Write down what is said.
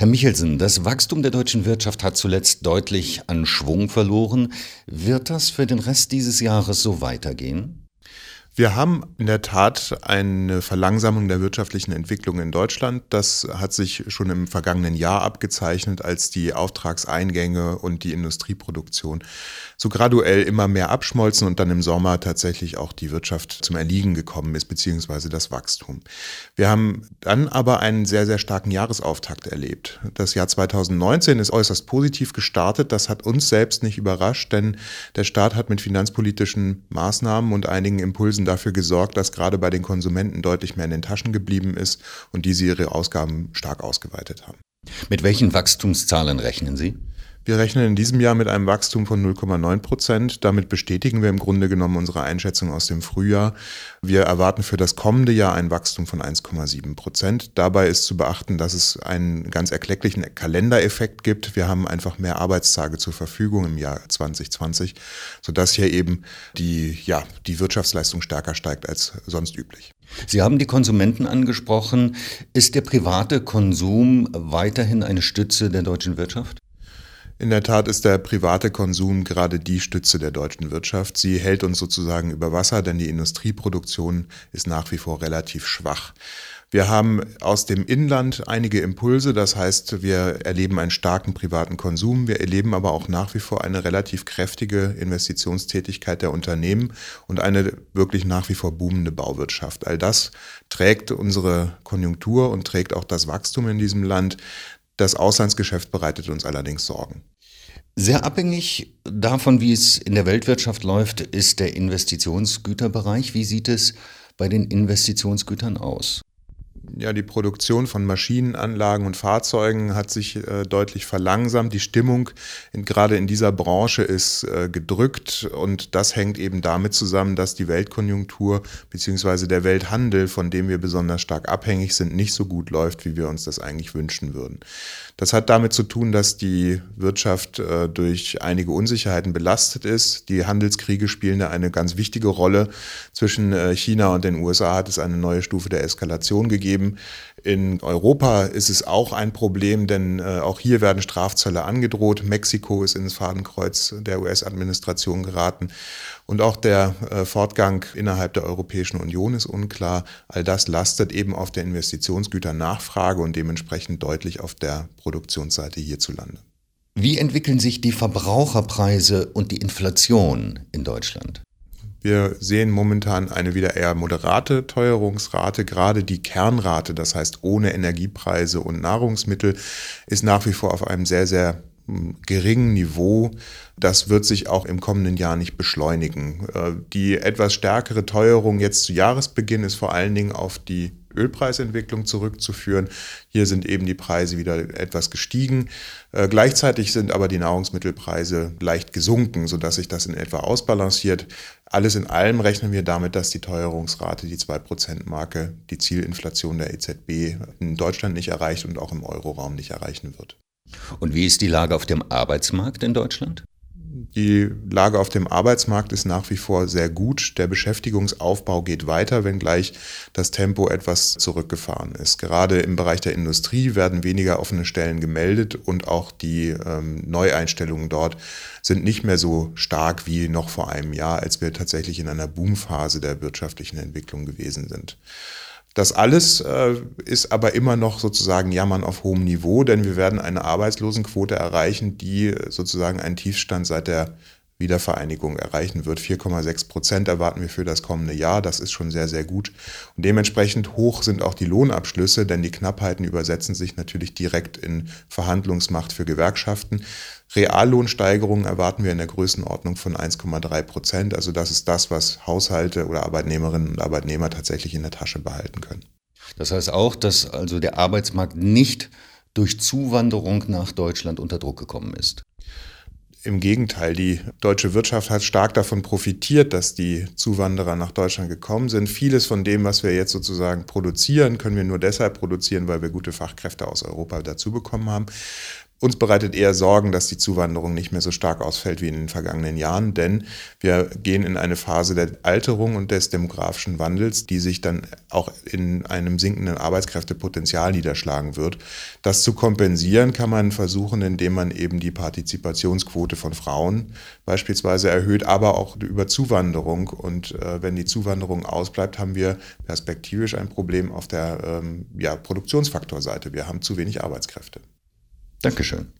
Herr Michelsen, das Wachstum der deutschen Wirtschaft hat zuletzt deutlich an Schwung verloren. Wird das für den Rest dieses Jahres so weitergehen? Wir haben in der Tat eine Verlangsamung der wirtschaftlichen Entwicklung in Deutschland. Das hat sich schon im vergangenen Jahr abgezeichnet, als die Auftragseingänge und die Industrieproduktion so graduell immer mehr abschmolzen und dann im Sommer tatsächlich auch die Wirtschaft zum Erliegen gekommen ist, beziehungsweise das Wachstum. Wir haben dann aber einen sehr, sehr starken Jahresauftakt erlebt. Das Jahr 2019 ist äußerst positiv gestartet. Das hat uns selbst nicht überrascht, denn der Staat hat mit finanzpolitischen Maßnahmen und einigen Impulsen dafür gesorgt, dass gerade bei den Konsumenten deutlich mehr in den Taschen geblieben ist und diese ihre Ausgaben stark ausgeweitet haben. Mit welchen Wachstumszahlen rechnen Sie? Wir rechnen in diesem Jahr mit einem Wachstum von 0,9 Prozent. Damit bestätigen wir im Grunde genommen unsere Einschätzung aus dem Frühjahr. Wir erwarten für das kommende Jahr ein Wachstum von 1,7 Prozent. Dabei ist zu beachten, dass es einen ganz erklecklichen Kalendereffekt gibt. Wir haben einfach mehr Arbeitstage zur Verfügung im Jahr 2020, sodass hier eben die, ja, die Wirtschaftsleistung stärker steigt als sonst üblich. Sie haben die Konsumenten angesprochen. Ist der private Konsum weiterhin eine Stütze der deutschen Wirtschaft? In der Tat ist der private Konsum gerade die Stütze der deutschen Wirtschaft. Sie hält uns sozusagen über Wasser, denn die Industrieproduktion ist nach wie vor relativ schwach. Wir haben aus dem Inland einige Impulse, das heißt, wir erleben einen starken privaten Konsum, wir erleben aber auch nach wie vor eine relativ kräftige Investitionstätigkeit der Unternehmen und eine wirklich nach wie vor boomende Bauwirtschaft. All das trägt unsere Konjunktur und trägt auch das Wachstum in diesem Land. Das Auslandsgeschäft bereitet uns allerdings Sorgen. Sehr abhängig davon, wie es in der Weltwirtschaft läuft, ist der Investitionsgüterbereich. Wie sieht es bei den Investitionsgütern aus? Ja, die Produktion von Maschinen, Anlagen und Fahrzeugen hat sich äh, deutlich verlangsamt. Die Stimmung in, gerade in dieser Branche ist äh, gedrückt und das hängt eben damit zusammen, dass die Weltkonjunktur bzw. der Welthandel, von dem wir besonders stark abhängig sind, nicht so gut läuft, wie wir uns das eigentlich wünschen würden. Das hat damit zu tun, dass die Wirtschaft äh, durch einige Unsicherheiten belastet ist. Die Handelskriege spielen da eine ganz wichtige Rolle. Zwischen äh, China und den USA hat es eine neue Stufe der Eskalation gegeben In Europa ist es auch ein Problem, denn äh, auch hier werden Strafzölle angedroht. Mexiko ist ins Fadenkreuz der US-Administration geraten. Und auch der äh, Fortgang innerhalb der Europäischen Union ist unklar. All das lastet eben auf der Investitionsgüternachfrage und dementsprechend deutlich auf der Produktionsseite hierzulande. Wie entwickeln sich die Verbraucherpreise und die Inflation in Deutschland? Wir sehen momentan eine wieder eher moderate Teuerungsrate. Gerade die Kernrate, das heißt ohne Energiepreise und Nahrungsmittel, ist nach wie vor auf einem sehr, sehr hm, geringen Niveau. Das wird sich auch im kommenden Jahr nicht beschleunigen. Äh, die etwas stärkere Teuerung jetzt zu Jahresbeginn ist vor allen Dingen auf die Ölpreisentwicklung zurückzuführen. Hier sind eben die Preise wieder etwas gestiegen. Äh, gleichzeitig sind aber die Nahrungsmittelpreise leicht gesunken, sodass sich das in etwa ausbalanciert. Alles in allem rechnen wir damit, dass die Teuerungsrate, die 2%-Marke, die Zielinflation der EZB in Deutschland nicht erreicht und auch im Euroraum nicht erreichen wird. Und wie ist die Lage auf dem Arbeitsmarkt in Deutschland? Die Lage auf dem Arbeitsmarkt ist nach wie vor sehr gut. Der Beschäftigungsaufbau geht weiter, wenngleich das Tempo etwas zurückgefahren ist. Gerade im Bereich der Industrie werden weniger offene Stellen gemeldet und auch die ähm, Neueinstellungen dort sind nicht mehr so stark wie noch vor einem Jahr, als wir tatsächlich in einer Boomphase der wirtschaftlichen Entwicklung gewesen sind. Das alles äh, ist aber immer noch sozusagen Jammern auf hohem Niveau, denn wir werden eine Arbeitslosenquote erreichen, die sozusagen einen Tiefstand seit der Wiedervereinigung erreichen wird. 4,6 Prozent erwarten wir für das kommende Jahr. Das ist schon sehr, sehr gut. Und dementsprechend hoch sind auch die Lohnabschlüsse, denn die Knappheiten übersetzen sich natürlich direkt in Verhandlungsmacht für Gewerkschaften. Reallohnsteigerungen erwarten wir in der Größenordnung von 1,3 Prozent. Also das ist das, was Haushalte oder Arbeitnehmerinnen und Arbeitnehmer tatsächlich in der Tasche behalten können. Das heißt auch, dass also der Arbeitsmarkt nicht durch Zuwanderung nach Deutschland unter Druck gekommen ist. Im Gegenteil, die deutsche Wirtschaft hat stark davon profitiert, dass die Zuwanderer nach Deutschland gekommen sind. Vieles von dem, was wir jetzt sozusagen produzieren, können wir nur deshalb produzieren, weil wir gute Fachkräfte aus Europa dazu bekommen haben. Uns bereitet eher Sorgen, dass die Zuwanderung nicht mehr so stark ausfällt wie in den vergangenen Jahren, denn wir gehen in eine Phase der Alterung und des demografischen Wandels, die sich dann auch in einem sinkenden Arbeitskräftepotenzial niederschlagen wird. Das zu kompensieren kann man versuchen, indem man eben die Partizipationsquote von Frauen beispielsweise erhöht, aber auch über Zuwanderung. Und äh, wenn die Zuwanderung ausbleibt, haben wir perspektivisch ein Problem auf der ähm, ja, Produktionsfaktorseite. Wir haben zu wenig Arbeitskräfte. Dankeschön.